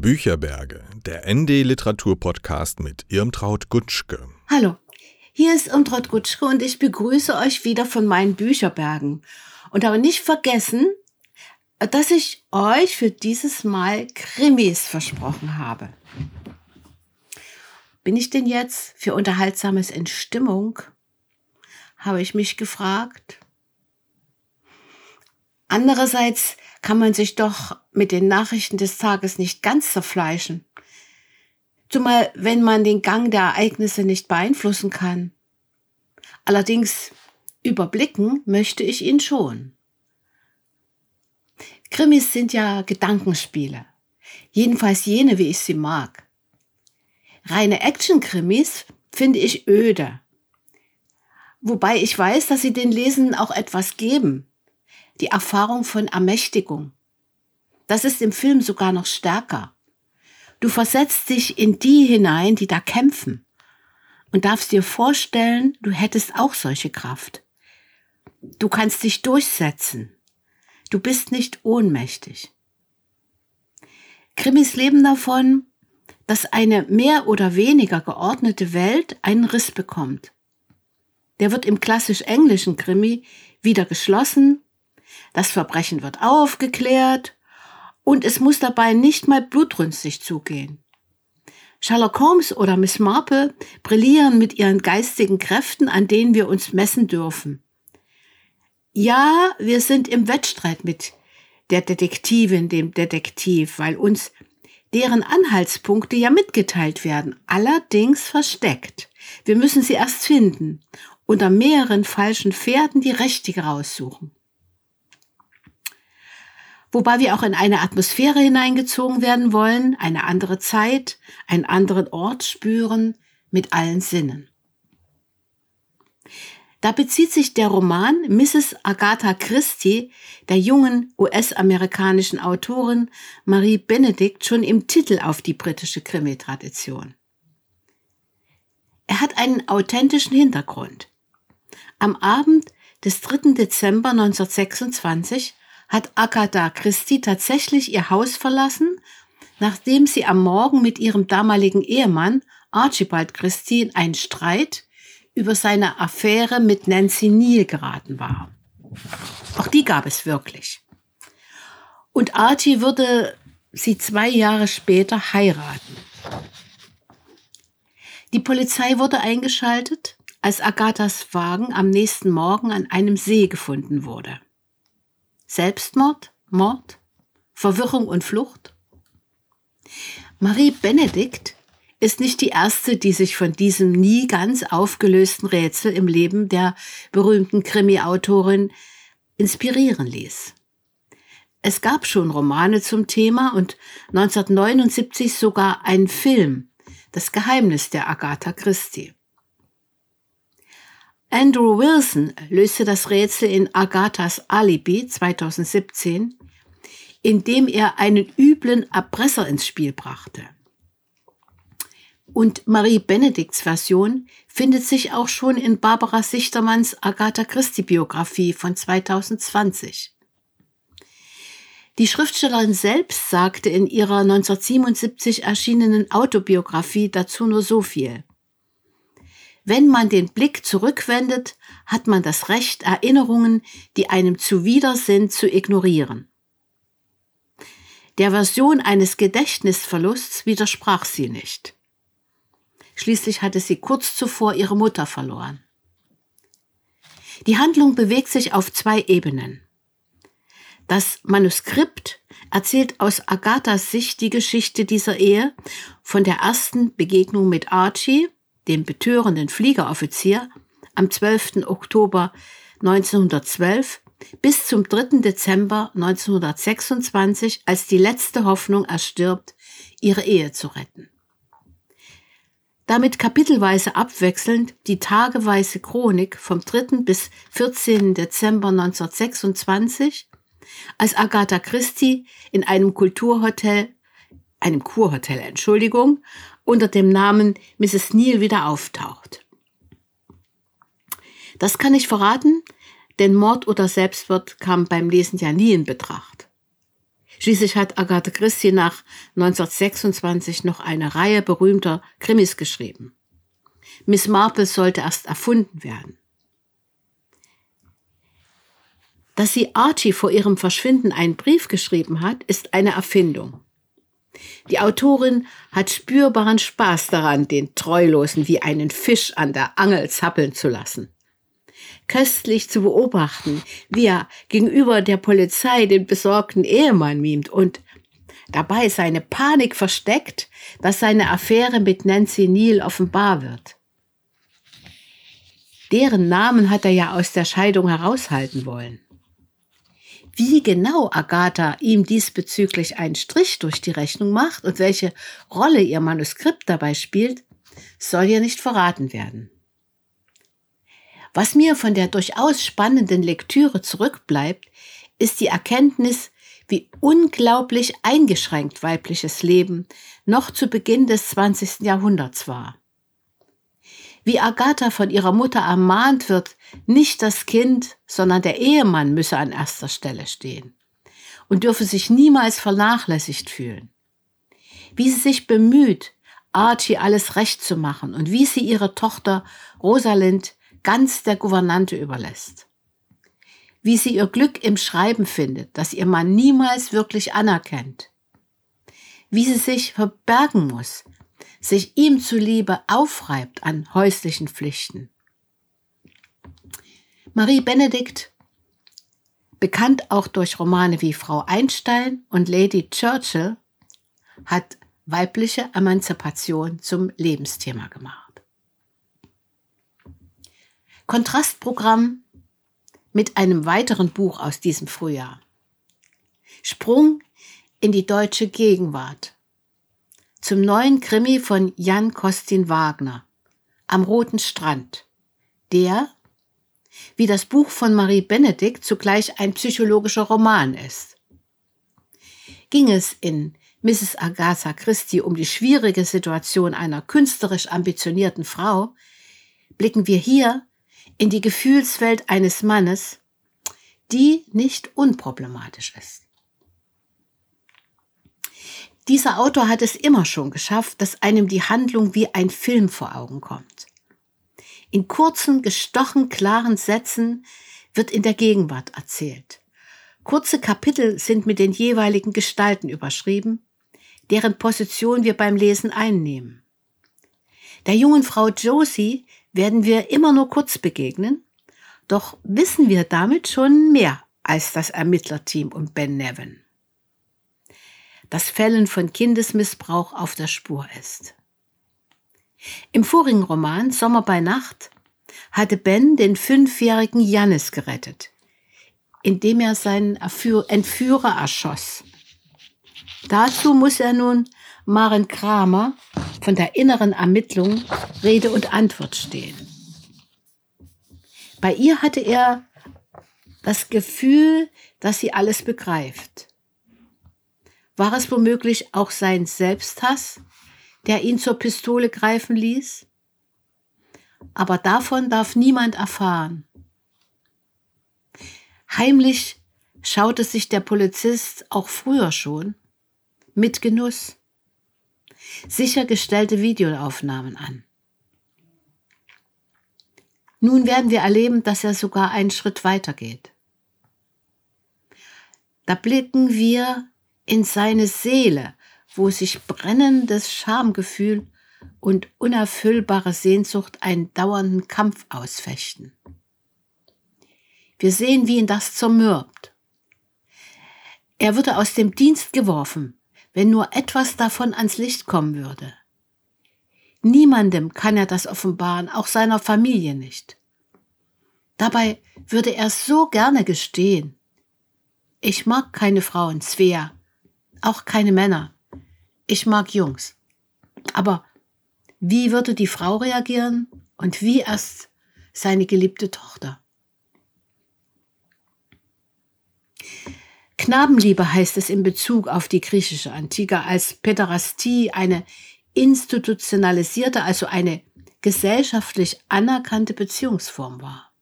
Bücherberge, der ND Literatur Podcast mit Irmtraut Gutschke. Hallo, hier ist Irmtraut Gutschke und ich begrüße euch wieder von meinen Bücherbergen. Und aber nicht vergessen, dass ich euch für dieses Mal Krimis versprochen habe. Bin ich denn jetzt für Unterhaltsames in Stimmung? Habe ich mich gefragt. Andererseits kann man sich doch mit den Nachrichten des Tages nicht ganz zerfleischen. Zumal wenn man den Gang der Ereignisse nicht beeinflussen kann. Allerdings überblicken möchte ich ihn schon. Krimis sind ja Gedankenspiele. Jedenfalls jene, wie ich sie mag. Reine Action-Krimis finde ich öde. Wobei ich weiß, dass sie den Lesenden auch etwas geben die Erfahrung von Ermächtigung. Das ist im Film sogar noch stärker. Du versetzt dich in die hinein, die da kämpfen und darfst dir vorstellen, du hättest auch solche Kraft. Du kannst dich durchsetzen. Du bist nicht ohnmächtig. Krimis leben davon, dass eine mehr oder weniger geordnete Welt einen Riss bekommt. Der wird im klassisch englischen Krimi wieder geschlossen das Verbrechen wird aufgeklärt und es muss dabei nicht mal blutrünstig zugehen. Sherlock Holmes oder Miss Marple brillieren mit ihren geistigen Kräften, an denen wir uns messen dürfen. Ja, wir sind im Wettstreit mit der Detektivin, dem Detektiv, weil uns deren Anhaltspunkte ja mitgeteilt werden, allerdings versteckt. Wir müssen sie erst finden, unter mehreren falschen Pferden die richtige raussuchen wobei wir auch in eine Atmosphäre hineingezogen werden wollen, eine andere Zeit, einen anderen Ort spüren mit allen Sinnen. Da bezieht sich der Roman Mrs. Agatha Christie der jungen US-amerikanischen Autorin Marie Benedict schon im Titel auf die britische Krimi-Tradition. Er hat einen authentischen Hintergrund. Am Abend des 3. Dezember 1926 hat Agatha Christie tatsächlich ihr Haus verlassen, nachdem sie am Morgen mit ihrem damaligen Ehemann Archibald Christie in einen Streit über seine Affäre mit Nancy Neal geraten war. Auch die gab es wirklich. Und Archie würde sie zwei Jahre später heiraten. Die Polizei wurde eingeschaltet, als Agathas Wagen am nächsten Morgen an einem See gefunden wurde. Selbstmord, Mord, Verwirrung und Flucht? Marie Benedikt ist nicht die erste, die sich von diesem nie ganz aufgelösten Rätsel im Leben der berühmten Krimi-Autorin inspirieren ließ. Es gab schon Romane zum Thema und 1979 sogar einen Film, Das Geheimnis der Agatha Christie. Andrew Wilson löste das Rätsel in Agathas Alibi 2017, indem er einen üblen Erpresser ins Spiel brachte. Und Marie Benedikts Version findet sich auch schon in Barbara Sichtermanns Agatha Christie Biografie von 2020. Die Schriftstellerin selbst sagte in ihrer 1977 erschienenen Autobiografie dazu nur so viel. Wenn man den Blick zurückwendet, hat man das Recht, Erinnerungen, die einem zuwider sind, zu ignorieren. Der Version eines Gedächtnisverlusts widersprach sie nicht. Schließlich hatte sie kurz zuvor ihre Mutter verloren. Die Handlung bewegt sich auf zwei Ebenen. Das Manuskript erzählt aus Agathas Sicht die Geschichte dieser Ehe von der ersten Begegnung mit Archie dem betörenden Fliegeroffizier, am 12. Oktober 1912 bis zum 3. Dezember 1926, als die letzte Hoffnung erstirbt, ihre Ehe zu retten. Damit kapitelweise abwechselnd die tageweise Chronik vom 3. bis 14. Dezember 1926, als Agatha Christie in einem Kulturhotel, einem Kurhotel, Entschuldigung, unter dem Namen Mrs. Neal wieder auftaucht. Das kann ich verraten, denn Mord oder Selbstmord kam beim Lesen ja nie in Betracht. Schließlich hat Agatha Christie nach 1926 noch eine Reihe berühmter Krimis geschrieben. Miss Marple sollte erst erfunden werden. Dass sie Archie vor ihrem Verschwinden einen Brief geschrieben hat, ist eine Erfindung. Die Autorin hat spürbaren Spaß daran, den Treulosen wie einen Fisch an der Angel zappeln zu lassen. Köstlich zu beobachten, wie er gegenüber der Polizei den besorgten Ehemann mimt und dabei seine Panik versteckt, dass seine Affäre mit Nancy Neal offenbar wird. Deren Namen hat er ja aus der Scheidung heraushalten wollen. Wie genau Agatha ihm diesbezüglich einen Strich durch die Rechnung macht und welche Rolle ihr Manuskript dabei spielt, soll ihr nicht verraten werden. Was mir von der durchaus spannenden Lektüre zurückbleibt, ist die Erkenntnis, wie unglaublich eingeschränkt weibliches Leben noch zu Beginn des 20. Jahrhunderts war wie Agatha von ihrer Mutter ermahnt wird, nicht das Kind, sondern der Ehemann müsse an erster Stelle stehen und dürfe sich niemals vernachlässigt fühlen. Wie sie sich bemüht, Archie alles recht zu machen und wie sie ihre Tochter Rosalind ganz der Gouvernante überlässt. Wie sie ihr Glück im Schreiben findet, das ihr Mann niemals wirklich anerkennt. Wie sie sich verbergen muss, sich ihm zuliebe aufreibt an häuslichen Pflichten. Marie Benedikt, bekannt auch durch Romane wie Frau Einstein und Lady Churchill, hat weibliche Emanzipation zum Lebensthema gemacht. Kontrastprogramm mit einem weiteren Buch aus diesem Frühjahr. Sprung in die deutsche Gegenwart zum neuen Krimi von Jan Kostin Wagner am Roten Strand, der, wie das Buch von Marie Benedikt, zugleich ein psychologischer Roman ist. Ging es in Mrs. Agatha Christie um die schwierige Situation einer künstlerisch ambitionierten Frau, blicken wir hier in die Gefühlswelt eines Mannes, die nicht unproblematisch ist. Dieser Autor hat es immer schon geschafft, dass einem die Handlung wie ein Film vor Augen kommt. In kurzen, gestochen, klaren Sätzen wird in der Gegenwart erzählt. Kurze Kapitel sind mit den jeweiligen Gestalten überschrieben, deren Position wir beim Lesen einnehmen. Der jungen Frau Josie werden wir immer nur kurz begegnen, doch wissen wir damit schon mehr als das Ermittlerteam um Ben Nevin das Fällen von Kindesmissbrauch auf der Spur ist. Im vorigen Roman Sommer bei Nacht hatte Ben den fünfjährigen Jannis gerettet, indem er seinen Entführer erschoss. Dazu muss er nun Maren Kramer von der inneren Ermittlung Rede und Antwort stehen. Bei ihr hatte er das Gefühl, dass sie alles begreift. War es womöglich auch sein Selbsthass, der ihn zur Pistole greifen ließ? Aber davon darf niemand erfahren. Heimlich schaute sich der Polizist auch früher schon mit Genuss sichergestellte Videoaufnahmen an. Nun werden wir erleben, dass er sogar einen Schritt weiter geht. Da blicken wir in seine Seele, wo sich brennendes Schamgefühl und unerfüllbare Sehnsucht einen dauernden Kampf ausfechten. Wir sehen, wie ihn das zermürbt. Er würde aus dem Dienst geworfen, wenn nur etwas davon ans Licht kommen würde. Niemandem kann er das offenbaren, auch seiner Familie nicht. Dabei würde er so gerne gestehen. Ich mag keine Frauen, Svea, auch keine Männer. Ich mag Jungs. Aber wie würde die Frau reagieren und wie erst seine geliebte Tochter? Knabenliebe heißt es in Bezug auf die griechische Antike als Päderastie eine institutionalisierte, also eine gesellschaftlich anerkannte Beziehungsform war.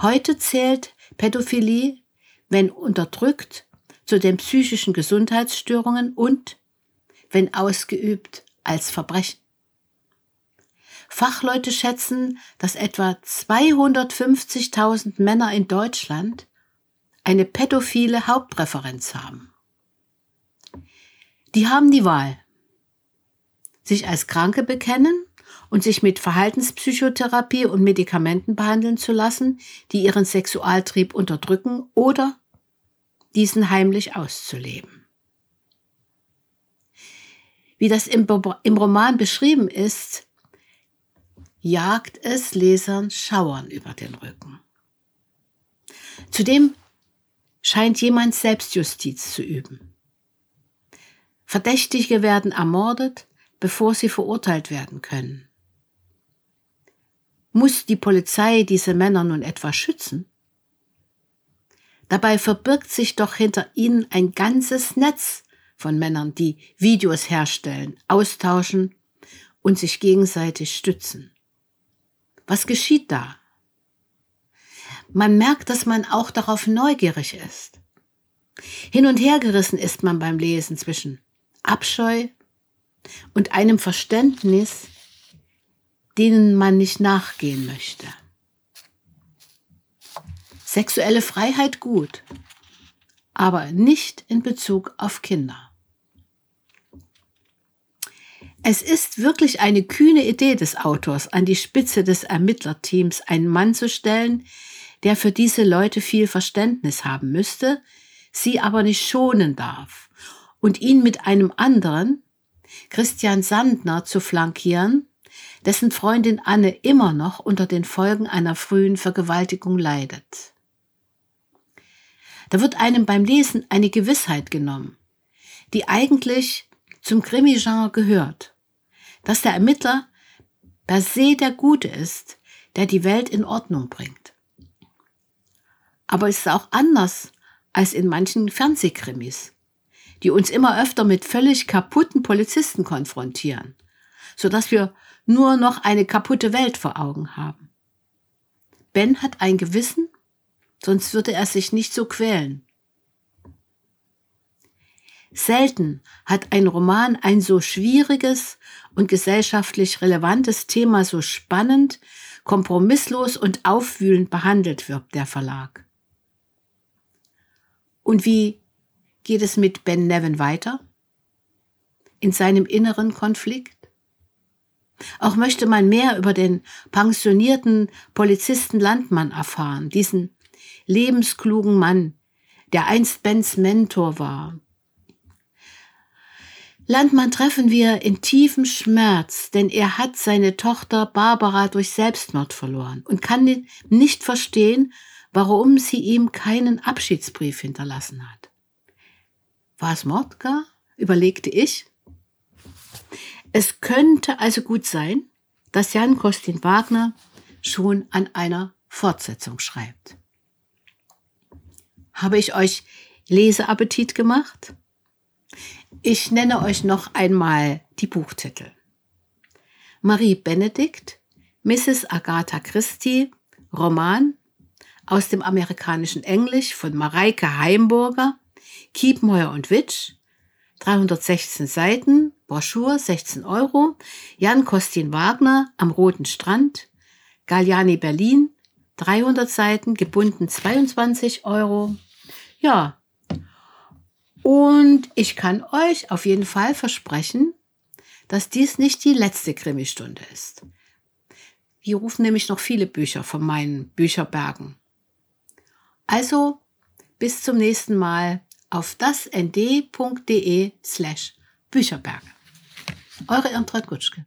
Heute zählt Pädophilie, wenn unterdrückt, zu den psychischen Gesundheitsstörungen und, wenn ausgeübt, als Verbrechen. Fachleute schätzen, dass etwa 250.000 Männer in Deutschland eine pädophile Hauptpräferenz haben. Die haben die Wahl, sich als Kranke bekennen und sich mit Verhaltenspsychotherapie und Medikamenten behandeln zu lassen, die ihren Sexualtrieb unterdrücken oder diesen heimlich auszuleben. Wie das im, im Roman beschrieben ist, jagt es Lesern Schauern über den Rücken. Zudem scheint jemand Selbstjustiz zu üben. Verdächtige werden ermordet, bevor sie verurteilt werden können. Muss die Polizei diese Männer nun etwa schützen? Dabei verbirgt sich doch hinter ihnen ein ganzes Netz von Männern, die Videos herstellen, austauschen und sich gegenseitig stützen. Was geschieht da? Man merkt, dass man auch darauf neugierig ist. Hin und her gerissen ist man beim Lesen zwischen Abscheu und einem Verständnis, denen man nicht nachgehen möchte. Sexuelle Freiheit gut, aber nicht in Bezug auf Kinder. Es ist wirklich eine kühne Idee des Autors, an die Spitze des Ermittlerteams einen Mann zu stellen, der für diese Leute viel Verständnis haben müsste, sie aber nicht schonen darf, und ihn mit einem anderen, Christian Sandner, zu flankieren, dessen Freundin Anne immer noch unter den Folgen einer frühen Vergewaltigung leidet. Da wird einem beim Lesen eine Gewissheit genommen, die eigentlich zum Krimi-Genre gehört, dass der Ermittler per se der Gute ist, der die Welt in Ordnung bringt. Aber es ist auch anders als in manchen Fernsehkrimis, die uns immer öfter mit völlig kaputten Polizisten konfrontieren, sodass wir nur noch eine kaputte Welt vor Augen haben. Ben hat ein Gewissen, sonst würde er sich nicht so quälen. Selten hat ein Roman ein so schwieriges und gesellschaftlich relevantes Thema so spannend, kompromisslos und aufwühlend behandelt, wirbt der Verlag. Und wie geht es mit Ben Nevin weiter? In seinem inneren Konflikt? Auch möchte man mehr über den pensionierten Polizisten Landmann erfahren, diesen lebensklugen Mann, der einst Bens Mentor war. Landmann treffen wir in tiefem Schmerz, denn er hat seine Tochter Barbara durch Selbstmord verloren und kann nicht verstehen, warum sie ihm keinen Abschiedsbrief hinterlassen hat. War es Mord gar? überlegte ich. Es könnte also gut sein, dass Jan Kostin Wagner schon an einer Fortsetzung schreibt. Habe ich euch Leseappetit gemacht? Ich nenne euch noch einmal die Buchtitel. Marie Benedikt, Mrs. Agatha Christie, Roman aus dem amerikanischen Englisch von Mareike Heimburger, Kiepmeuer und Witsch, 316 Seiten, Broschur 16 Euro, Jan Kostin Wagner am Roten Strand, Galliani Berlin, 300 Seiten, gebunden 22 Euro. Ja, und ich kann euch auf jeden Fall versprechen, dass dies nicht die letzte Krimistunde ist. Wir rufen nämlich noch viele Bücher von meinen Bücherbergen. Also bis zum nächsten Mal auf dasnd.de slash Bücherberge. Eure Irmtraut Gutschke.